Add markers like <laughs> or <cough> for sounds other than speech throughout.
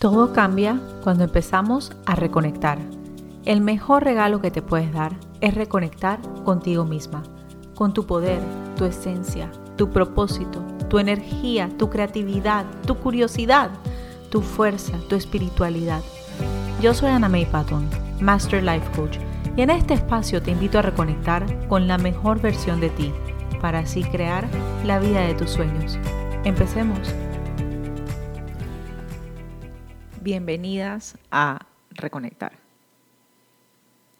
Todo cambia cuando empezamos a reconectar. El mejor regalo que te puedes dar es reconectar contigo misma, con tu poder, tu esencia, tu propósito, tu energía, tu creatividad, tu curiosidad, tu fuerza, tu espiritualidad. Yo soy Ana May Patton, Master Life Coach, y en este espacio te invito a reconectar con la mejor versión de ti, para así crear la vida de tus sueños. Empecemos. Bienvenidas a Reconectar.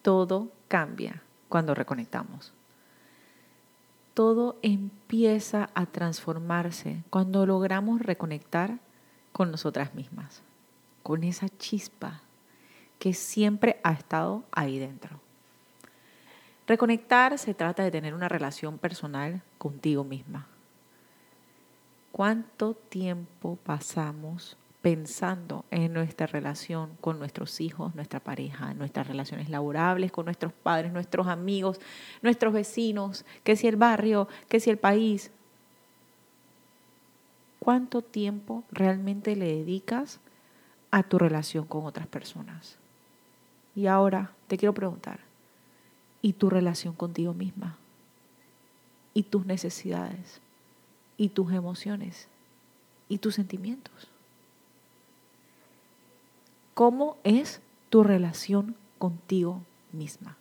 Todo cambia cuando reconectamos. Todo empieza a transformarse cuando logramos reconectar con nosotras mismas, con esa chispa que siempre ha estado ahí dentro. Reconectar se trata de tener una relación personal contigo misma. ¿Cuánto tiempo pasamos pensando en nuestra relación con nuestros hijos, nuestra pareja, nuestras relaciones laborables con nuestros padres, nuestros amigos, nuestros vecinos, que si el barrio, que si el país. ¿Cuánto tiempo realmente le dedicas a tu relación con otras personas? Y ahora te quiero preguntar, ¿y tu relación contigo misma? ¿Y tus necesidades? ¿Y tus emociones? ¿Y tus sentimientos? ¿Cómo es tu relación contigo misma?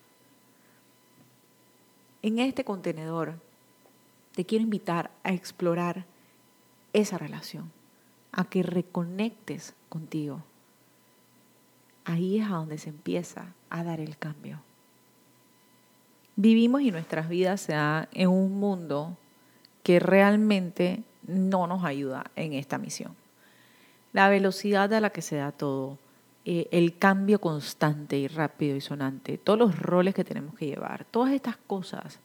En este contenedor te quiero invitar a explorar esa relación, a que reconectes contigo. Ahí es a donde se empieza a dar el cambio. Vivimos y nuestras vidas se dan en un mundo que realmente no nos ayuda en esta misión. La velocidad a la que se da todo, eh, el cambio constante y rápido y sonante, todos los roles que tenemos que llevar, todas estas cosas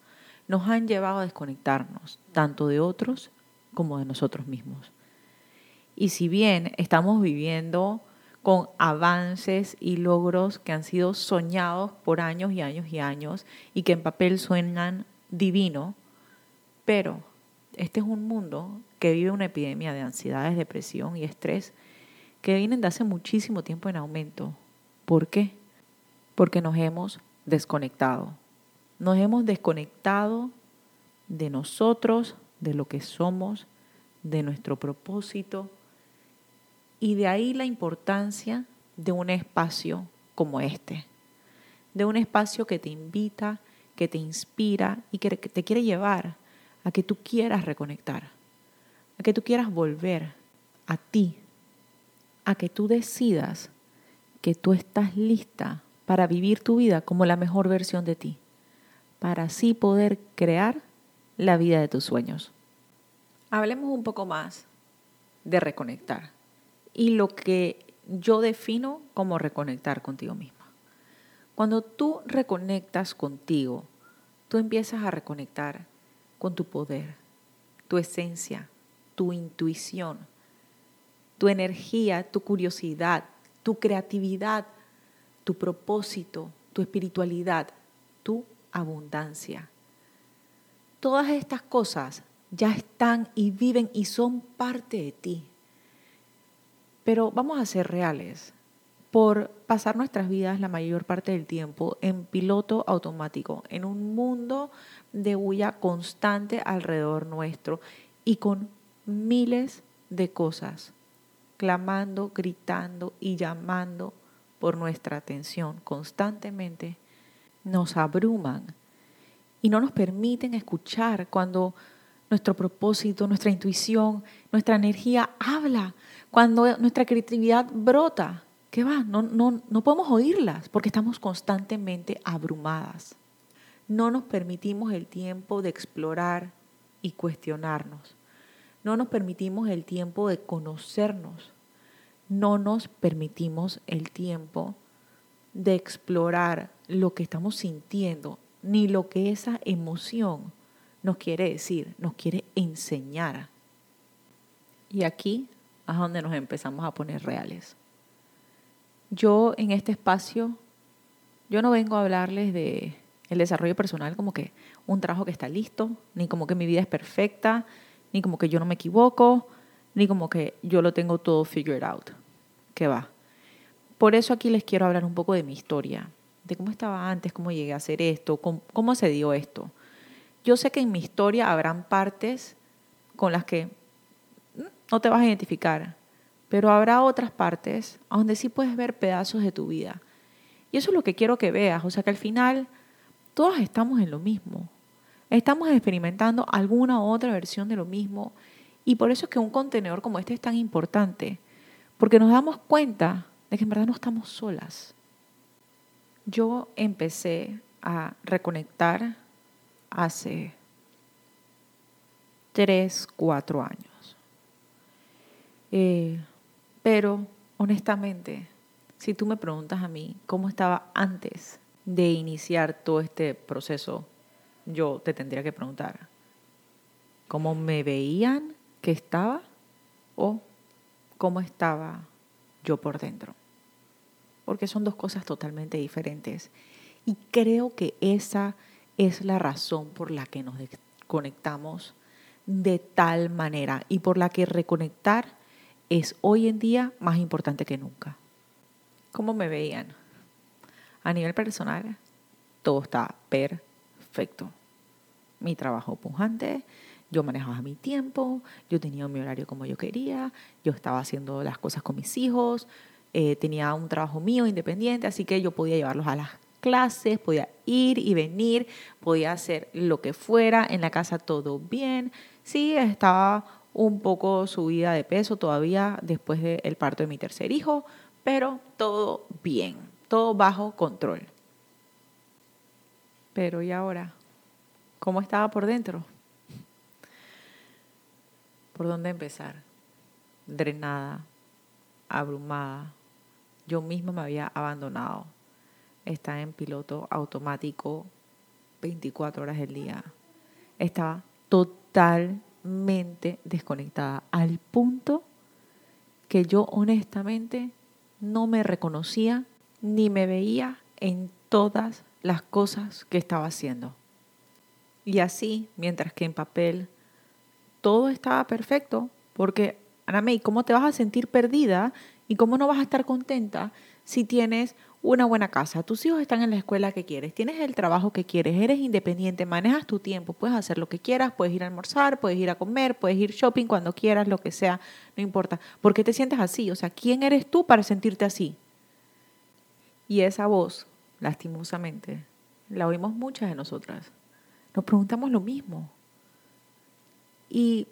nos han llevado a desconectarnos, tanto de otros como de nosotros mismos. Y si bien estamos viviendo con avances y logros que han sido soñados por años y años y años y que en papel suenan divino, pero este es un mundo que vive una epidemia de ansiedades, depresión y estrés que vienen de hace muchísimo tiempo en aumento. ¿Por qué? Porque nos hemos desconectado. Nos hemos desconectado de nosotros, de lo que somos, de nuestro propósito. Y de ahí la importancia de un espacio como este. De un espacio que te invita, que te inspira y que te quiere llevar a que tú quieras reconectar, a que tú quieras volver a ti, a que tú decidas que tú estás lista para vivir tu vida como la mejor versión de ti, para así poder crear la vida de tus sueños. Hablemos un poco más de reconectar y lo que yo defino como reconectar contigo misma. Cuando tú reconectas contigo, tú empiezas a reconectar con tu poder, tu esencia, tu intuición, tu energía, tu curiosidad, tu creatividad, tu propósito, tu espiritualidad, tu abundancia. Todas estas cosas ya están y viven y son parte de ti. Pero vamos a ser reales. Por pasar nuestras vidas la mayor parte del tiempo en piloto automático, en un mundo de bulla constante alrededor nuestro y con miles de cosas clamando, gritando y llamando por nuestra atención constantemente, nos abruman y no nos permiten escuchar cuando nuestro propósito, nuestra intuición, nuestra energía habla, cuando nuestra creatividad brota. ¿Qué va? No, no, no podemos oírlas porque estamos constantemente abrumadas. No nos permitimos el tiempo de explorar y cuestionarnos. No nos permitimos el tiempo de conocernos. No nos permitimos el tiempo de explorar lo que estamos sintiendo, ni lo que esa emoción nos quiere decir, nos quiere enseñar. Y aquí es donde nos empezamos a poner reales. Yo en este espacio, yo no vengo a hablarles de el desarrollo personal como que un trabajo que está listo, ni como que mi vida es perfecta, ni como que yo no me equivoco, ni como que yo lo tengo todo figured out. que va. Por eso aquí les quiero hablar un poco de mi historia, de cómo estaba antes, cómo llegué a hacer esto, cómo, cómo se dio esto. Yo sé que en mi historia habrán partes con las que mm, no te vas a identificar, pero habrá otras partes donde sí puedes ver pedazos de tu vida. Y eso es lo que quiero que veas, o sea que al final todas estamos en lo mismo. Estamos experimentando alguna otra versión de lo mismo y por eso es que un contenedor como este es tan importante, porque nos damos cuenta de que en verdad no estamos solas. Yo empecé a reconectar hace tres, cuatro años. Eh, pero honestamente, si tú me preguntas a mí cómo estaba antes de iniciar todo este proceso, yo te tendría que preguntar cómo me veían que estaba o cómo estaba yo por dentro. Porque son dos cosas totalmente diferentes. Y creo que esa es la razón por la que nos conectamos de tal manera y por la que reconectar es hoy en día más importante que nunca. ¿Cómo me veían? A nivel personal, todo está perfecto. Mi trabajo pujante, yo manejaba mi tiempo, yo tenía mi horario como yo quería, yo estaba haciendo las cosas con mis hijos, eh, tenía un trabajo mío independiente, así que yo podía llevarlos a las clases, podía ir y venir, podía hacer lo que fuera, en la casa todo bien. Sí, estaba un poco subida de peso todavía después del parto de mi tercer hijo, pero todo bien, todo bajo control. Pero ¿y ahora? ¿Cómo estaba por dentro? ¿Por dónde empezar? Drenada, abrumada. Yo misma me había abandonado. Estaba en piloto automático 24 horas del día. Estaba totalmente desconectada al punto que yo honestamente no me reconocía ni me veía en todas las cosas que estaba haciendo. Y así, mientras que en papel todo estaba perfecto, porque, Ana May, ¿cómo te vas a sentir perdida y cómo no vas a estar contenta si tienes una buena casa, tus hijos están en la escuela que quieres, tienes el trabajo que quieres, eres independiente, manejas tu tiempo, puedes hacer lo que quieras, puedes ir a almorzar, puedes ir a comer, puedes ir shopping cuando quieras, lo que sea, no importa. ¿Por qué te sientes así? O sea, ¿quién eres tú para sentirte así? Y esa voz, lastimosamente, la oímos muchas de nosotras. Nos preguntamos lo mismo. Y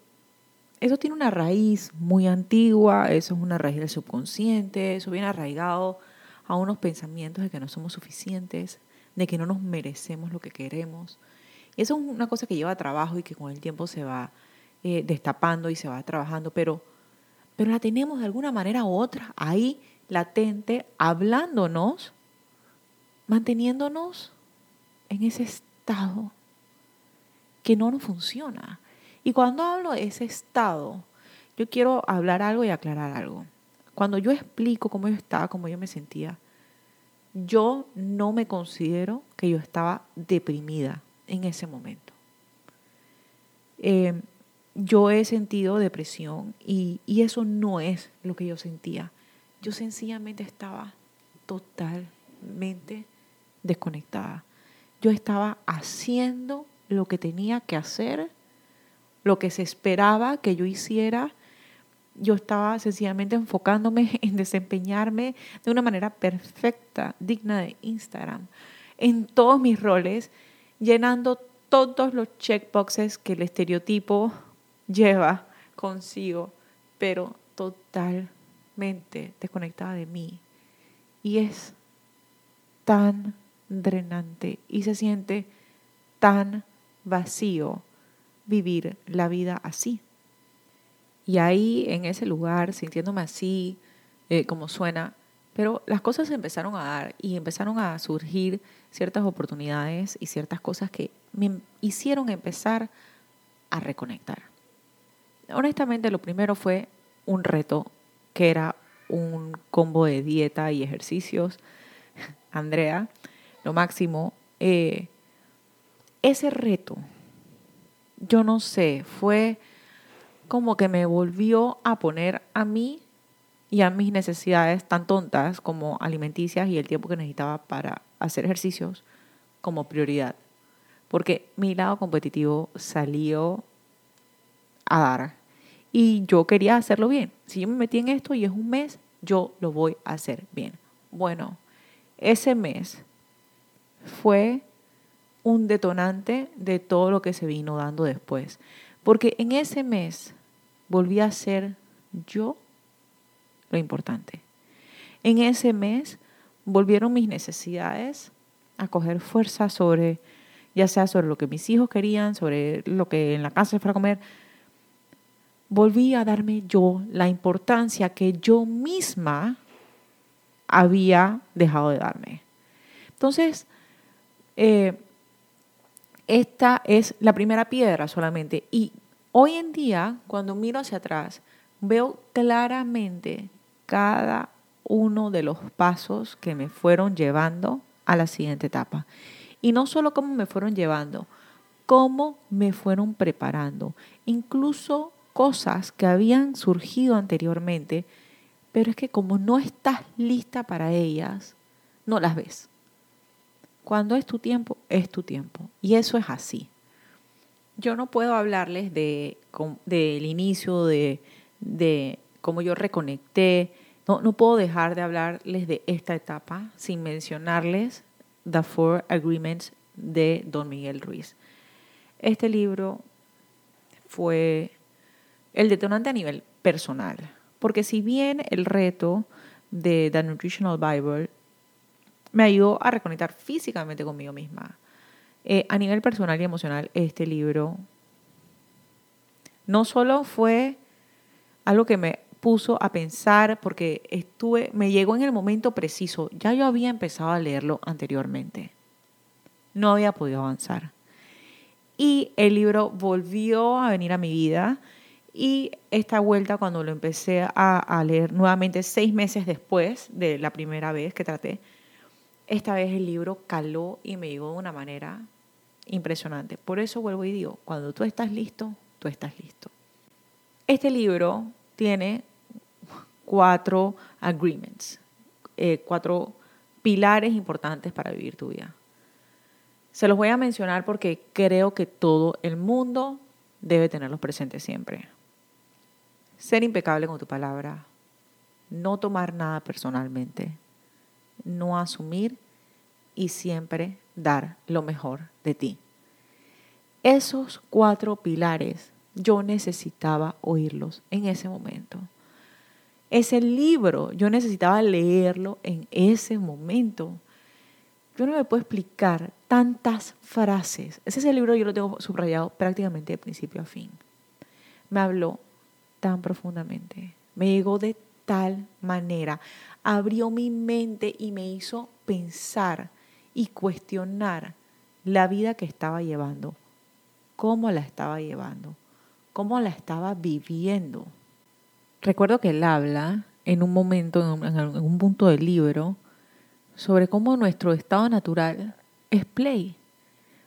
eso tiene una raíz muy antigua, eso es una raíz del subconsciente, eso viene arraigado a unos pensamientos de que no somos suficientes, de que no nos merecemos lo que queremos. Y eso es una cosa que lleva trabajo y que con el tiempo se va eh, destapando y se va trabajando, pero, pero la tenemos de alguna manera u otra ahí latente, hablándonos, manteniéndonos en ese estado que no nos funciona. Y cuando hablo de ese estado, yo quiero hablar algo y aclarar algo. Cuando yo explico cómo yo estaba, cómo yo me sentía, yo no me considero que yo estaba deprimida en ese momento. Eh, yo he sentido depresión y, y eso no es lo que yo sentía. Yo sencillamente estaba totalmente desconectada. Yo estaba haciendo lo que tenía que hacer, lo que se esperaba que yo hiciera yo estaba sencillamente enfocándome <laughs> en desempeñarme de una manera perfecta, digna de Instagram, en todos mis roles, llenando todos los checkboxes que el estereotipo lleva consigo, pero totalmente desconectada de mí. Y es tan drenante y se siente tan vacío vivir la vida así. Y ahí, en ese lugar, sintiéndome así, eh, como suena, pero las cosas se empezaron a dar y empezaron a surgir ciertas oportunidades y ciertas cosas que me hicieron empezar a reconectar. Honestamente, lo primero fue un reto que era un combo de dieta y ejercicios. <laughs> Andrea, lo máximo. Eh, ese reto, yo no sé, fue como que me volvió a poner a mí y a mis necesidades tan tontas como alimenticias y el tiempo que necesitaba para hacer ejercicios como prioridad. Porque mi lado competitivo salió a dar. Y yo quería hacerlo bien. Si yo me metí en esto y es un mes, yo lo voy a hacer bien. Bueno, ese mes fue un detonante de todo lo que se vino dando después. Porque en ese mes volví a ser yo lo importante. En ese mes volvieron mis necesidades a coger fuerza sobre, ya sea sobre lo que mis hijos querían, sobre lo que en la casa se fuera a comer. Volví a darme yo la importancia que yo misma había dejado de darme. Entonces, eh, esta es la primera piedra solamente. Y hoy en día, cuando miro hacia atrás, veo claramente cada uno de los pasos que me fueron llevando a la siguiente etapa. Y no solo cómo me fueron llevando, cómo me fueron preparando. Incluso cosas que habían surgido anteriormente, pero es que como no estás lista para ellas, no las ves. Cuando es tu tiempo, es tu tiempo. Y eso es así. Yo no puedo hablarles de, del inicio, de, de cómo yo reconecté. No, no puedo dejar de hablarles de esta etapa sin mencionarles The Four Agreements de Don Miguel Ruiz. Este libro fue el detonante a nivel personal, porque si bien el reto de The Nutritional Bible me ayudó a reconectar físicamente conmigo misma. Eh, a nivel personal y emocional, este libro no solo fue algo que me puso a pensar porque estuve, me llegó en el momento preciso. Ya yo había empezado a leerlo anteriormente. No había podido avanzar. Y el libro volvió a venir a mi vida. Y esta vuelta, cuando lo empecé a, a leer nuevamente seis meses después de la primera vez que traté, esta vez el libro caló y me llegó de una manera impresionante. Por eso vuelvo y digo, cuando tú estás listo, tú estás listo. Este libro tiene cuatro agreements, eh, cuatro pilares importantes para vivir tu vida. Se los voy a mencionar porque creo que todo el mundo debe tenerlos presentes siempre. Ser impecable con tu palabra, no tomar nada personalmente, no asumir y siempre dar lo mejor de ti. Esos cuatro pilares yo necesitaba oírlos en ese momento. Ese libro yo necesitaba leerlo en ese momento. Yo no me puedo explicar tantas frases. Ese es el libro, yo lo tengo subrayado prácticamente de principio a fin. Me habló tan profundamente, me llegó de tal manera abrió mi mente y me hizo pensar y cuestionar la vida que estaba llevando, cómo la estaba llevando, cómo la estaba viviendo. Recuerdo que él habla en un momento, en un, punto del libro, sobre cómo nuestro estado natural es play.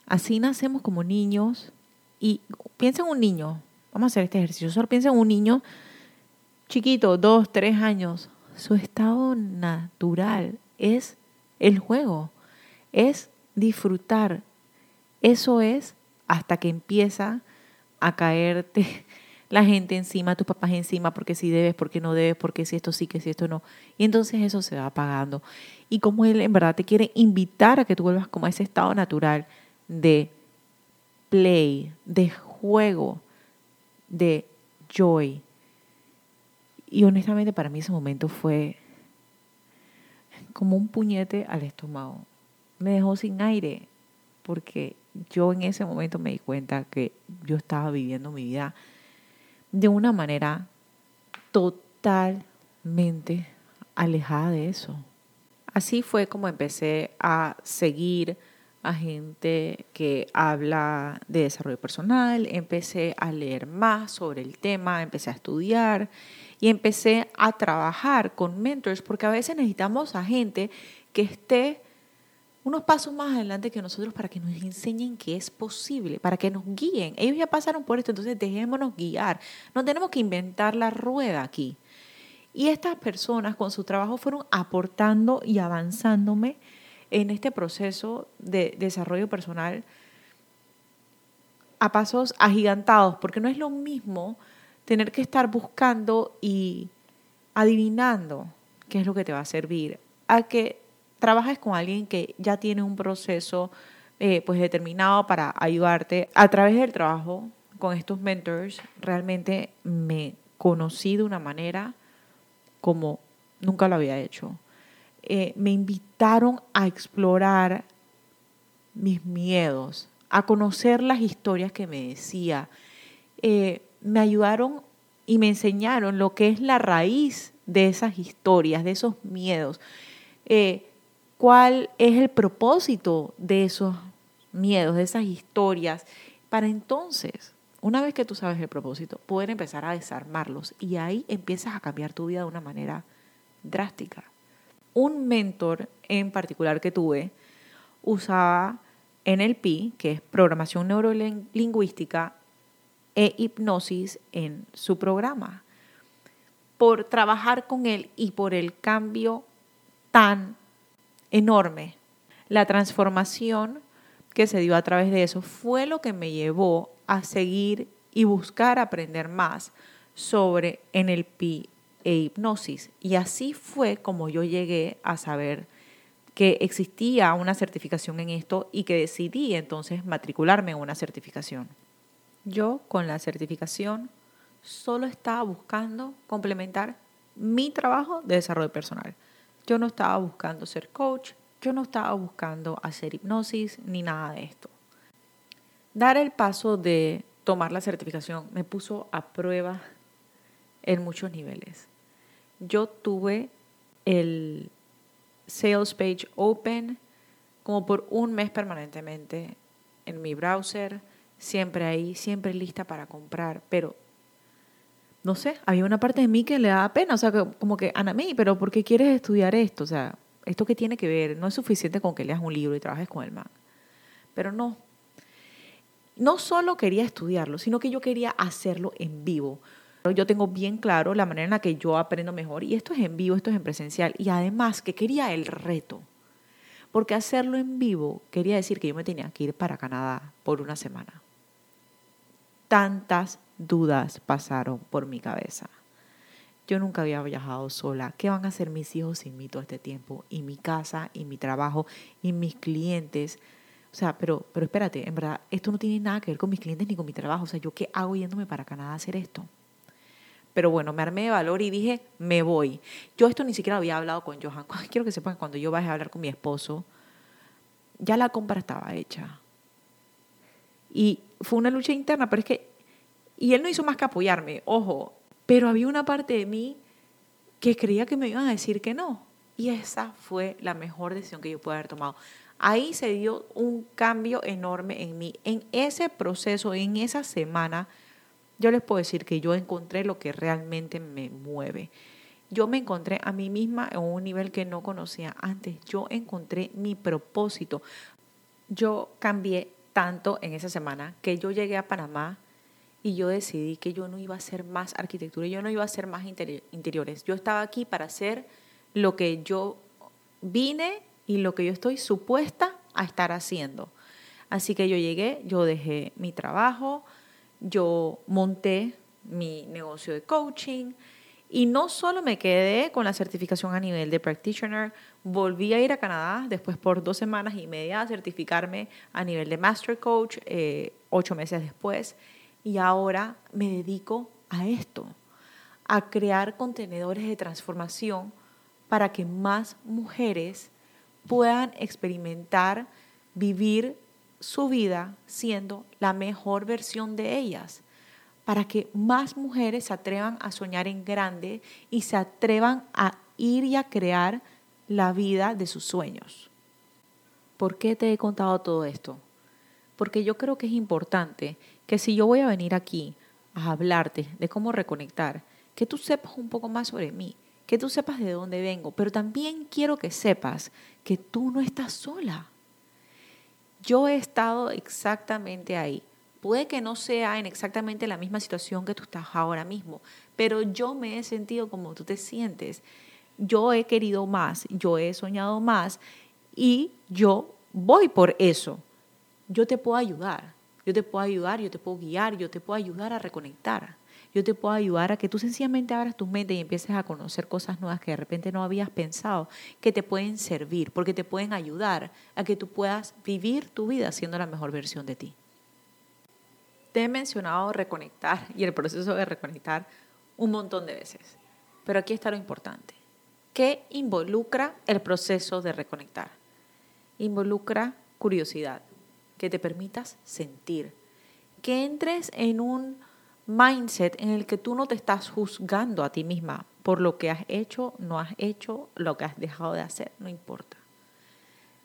Así nacemos como niños y piensa en un niño, vamos a hacer este ejercicio, solo piensa en un niño chiquito, dos, tres años, su estado natural es el juego, es disfrutar. Eso es hasta que empieza a caerte <laughs> la gente encima, tus papás encima, porque si debes, porque no debes, porque si esto sí, que si esto no. Y entonces eso se va apagando. Y como él en verdad te quiere invitar a que tú vuelvas como a ese estado natural de play, de juego, de joy, y honestamente para mí ese momento fue como un puñete al estómago. Me dejó sin aire porque yo en ese momento me di cuenta que yo estaba viviendo mi vida de una manera totalmente alejada de eso. Así fue como empecé a seguir a gente que habla de desarrollo personal, empecé a leer más sobre el tema, empecé a estudiar y empecé a trabajar con mentors porque a veces necesitamos a gente que esté unos pasos más adelante que nosotros para que nos enseñen que es posible, para que nos guíen. Ellos ya pasaron por esto, entonces dejémonos guiar. No tenemos que inventar la rueda aquí. Y estas personas con su trabajo fueron aportando y avanzándome en este proceso de desarrollo personal a pasos agigantados, porque no es lo mismo tener que estar buscando y adivinando qué es lo que te va a servir, a que trabajes con alguien que ya tiene un proceso eh, pues determinado para ayudarte a través del trabajo con estos mentors, realmente me conocí de una manera como nunca lo había hecho. Eh, me invitaron a explorar mis miedos, a conocer las historias que me decía. Eh, me ayudaron y me enseñaron lo que es la raíz de esas historias, de esos miedos. Eh, ¿Cuál es el propósito de esos miedos, de esas historias? Para entonces, una vez que tú sabes el propósito, poder empezar a desarmarlos y ahí empiezas a cambiar tu vida de una manera drástica. Un mentor en particular que tuve usaba NLP, que es programación neurolingüística, e hipnosis en su programa. Por trabajar con él y por el cambio tan enorme, la transformación que se dio a través de eso fue lo que me llevó a seguir y buscar aprender más sobre NLP e hipnosis. Y así fue como yo llegué a saber que existía una certificación en esto y que decidí entonces matricularme en una certificación. Yo con la certificación solo estaba buscando complementar mi trabajo de desarrollo personal. Yo no estaba buscando ser coach, yo no estaba buscando hacer hipnosis ni nada de esto. Dar el paso de tomar la certificación me puso a prueba en muchos niveles. Yo tuve el Sales Page Open como por un mes permanentemente en mi browser siempre ahí, siempre lista para comprar, pero no sé, había una parte de mí que le daba pena, o sea, como que, Ana mí, pero ¿por qué quieres estudiar esto? O sea, ¿esto qué tiene que ver? No es suficiente con que leas un libro y trabajes con el man. Pero no. No solo quería estudiarlo, sino que yo quería hacerlo en vivo. Yo tengo bien claro la manera en la que yo aprendo mejor y esto es en vivo, esto es en presencial. Y además que quería el reto. Porque hacerlo en vivo quería decir que yo me tenía que ir para Canadá por una semana tantas dudas pasaron por mi cabeza. Yo nunca había viajado sola. ¿Qué van a hacer mis hijos sin mí todo este tiempo? Y mi casa, y mi trabajo, y mis clientes. O sea, pero, pero espérate, en verdad, esto no tiene nada que ver con mis clientes ni con mi trabajo. O sea, ¿yo qué hago yéndome para Canadá a hacer esto? Pero bueno, me armé de valor y dije, me voy. Yo esto ni siquiera había hablado con Johan. <laughs> Quiero que sepan que cuando yo bajé a hablar con mi esposo, ya la compra estaba hecha. Y fue una lucha interna, pero es que, y él no hizo más que apoyarme, ojo, pero había una parte de mí que creía que me iban a decir que no. Y esa fue la mejor decisión que yo pude haber tomado. Ahí se dio un cambio enorme en mí. En ese proceso, en esa semana, yo les puedo decir que yo encontré lo que realmente me mueve. Yo me encontré a mí misma en un nivel que no conocía antes. Yo encontré mi propósito. Yo cambié tanto en esa semana que yo llegué a Panamá y yo decidí que yo no iba a hacer más arquitectura, yo no iba a hacer más interiores. Yo estaba aquí para hacer lo que yo vine y lo que yo estoy supuesta a estar haciendo. Así que yo llegué, yo dejé mi trabajo, yo monté mi negocio de coaching, y no solo me quedé con la certificación a nivel de practitioner, volví a ir a Canadá después por dos semanas y media a certificarme a nivel de master coach, eh, ocho meses después. Y ahora me dedico a esto, a crear contenedores de transformación para que más mujeres puedan experimentar, vivir su vida siendo la mejor versión de ellas para que más mujeres se atrevan a soñar en grande y se atrevan a ir y a crear la vida de sus sueños. ¿Por qué te he contado todo esto? Porque yo creo que es importante que si yo voy a venir aquí a hablarte de cómo reconectar, que tú sepas un poco más sobre mí, que tú sepas de dónde vengo, pero también quiero que sepas que tú no estás sola. Yo he estado exactamente ahí Puede que no sea en exactamente la misma situación que tú estás ahora mismo, pero yo me he sentido como tú te sientes. Yo he querido más, yo he soñado más y yo voy por eso. Yo te puedo ayudar, yo te puedo ayudar, yo te puedo guiar, yo te puedo ayudar a reconectar. Yo te puedo ayudar a que tú sencillamente abras tu mente y empieces a conocer cosas nuevas que de repente no habías pensado, que te pueden servir, porque te pueden ayudar a que tú puedas vivir tu vida siendo la mejor versión de ti. Te he mencionado reconectar y el proceso de reconectar un montón de veces, pero aquí está lo importante. ¿Qué involucra el proceso de reconectar? Involucra curiosidad, que te permitas sentir, que entres en un mindset en el que tú no te estás juzgando a ti misma por lo que has hecho, no has hecho, lo que has dejado de hacer, no importa.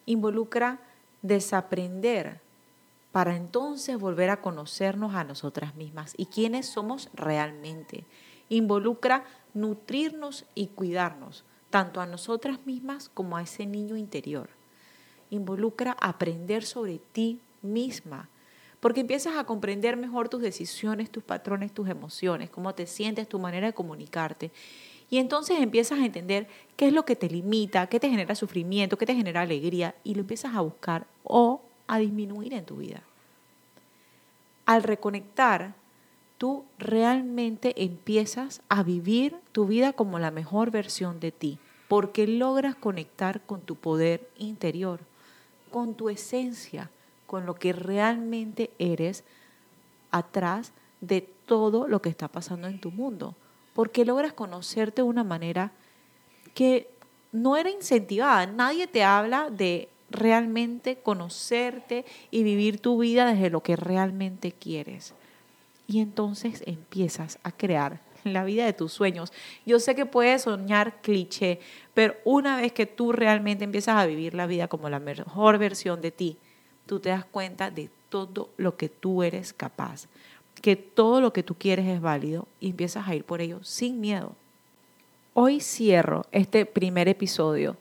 Involucra desaprender para entonces volver a conocernos a nosotras mismas y quiénes somos realmente. Involucra nutrirnos y cuidarnos, tanto a nosotras mismas como a ese niño interior. Involucra aprender sobre ti misma, porque empiezas a comprender mejor tus decisiones, tus patrones, tus emociones, cómo te sientes, tu manera de comunicarte. Y entonces empiezas a entender qué es lo que te limita, qué te genera sufrimiento, qué te genera alegría, y lo empiezas a buscar o a disminuir en tu vida. Al reconectar, tú realmente empiezas a vivir tu vida como la mejor versión de ti, porque logras conectar con tu poder interior, con tu esencia, con lo que realmente eres atrás de todo lo que está pasando en tu mundo, porque logras conocerte de una manera que no era incentivada. Nadie te habla de realmente conocerte y vivir tu vida desde lo que realmente quieres. Y entonces empiezas a crear la vida de tus sueños. Yo sé que puedes soñar cliché, pero una vez que tú realmente empiezas a vivir la vida como la mejor versión de ti, tú te das cuenta de todo lo que tú eres capaz, que todo lo que tú quieres es válido y empiezas a ir por ello sin miedo. Hoy cierro este primer episodio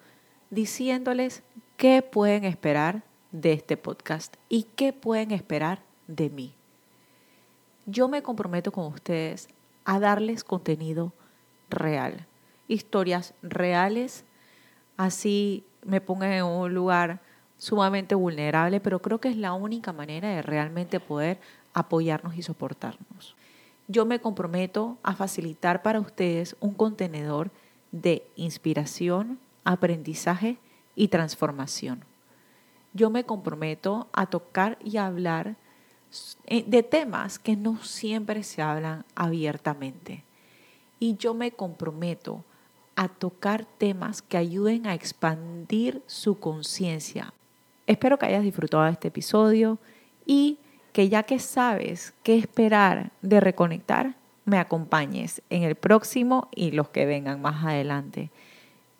diciéndoles qué pueden esperar de este podcast y qué pueden esperar de mí. Yo me comprometo con ustedes a darles contenido real, historias reales, así me pongan en un lugar sumamente vulnerable, pero creo que es la única manera de realmente poder apoyarnos y soportarnos. Yo me comprometo a facilitar para ustedes un contenedor de inspiración, aprendizaje y transformación. Yo me comprometo a tocar y hablar eh, de temas que no siempre se hablan abiertamente. Y yo me comprometo a tocar temas que ayuden a expandir su conciencia, Espero que hayas disfrutado de este episodio y que ya que sabes qué esperar de reconectar, me acompañes en el próximo y los que vengan más adelante.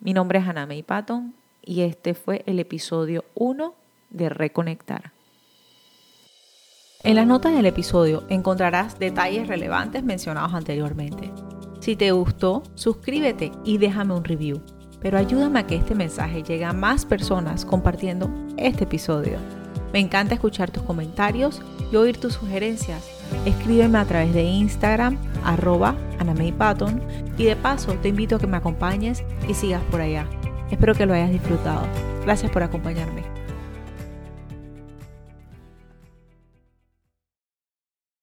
Mi nombre es Anamei Patton y este fue el episodio 1 de Reconectar. En las notas del episodio encontrarás detalles relevantes mencionados anteriormente. Si te gustó, suscríbete y déjame un review pero ayúdame a que este mensaje llegue a más personas compartiendo este episodio. Me encanta escuchar tus comentarios y oír tus sugerencias. Escríbeme a través de Instagram, arroba y de paso te invito a que me acompañes y sigas por allá. Espero que lo hayas disfrutado. Gracias por acompañarme.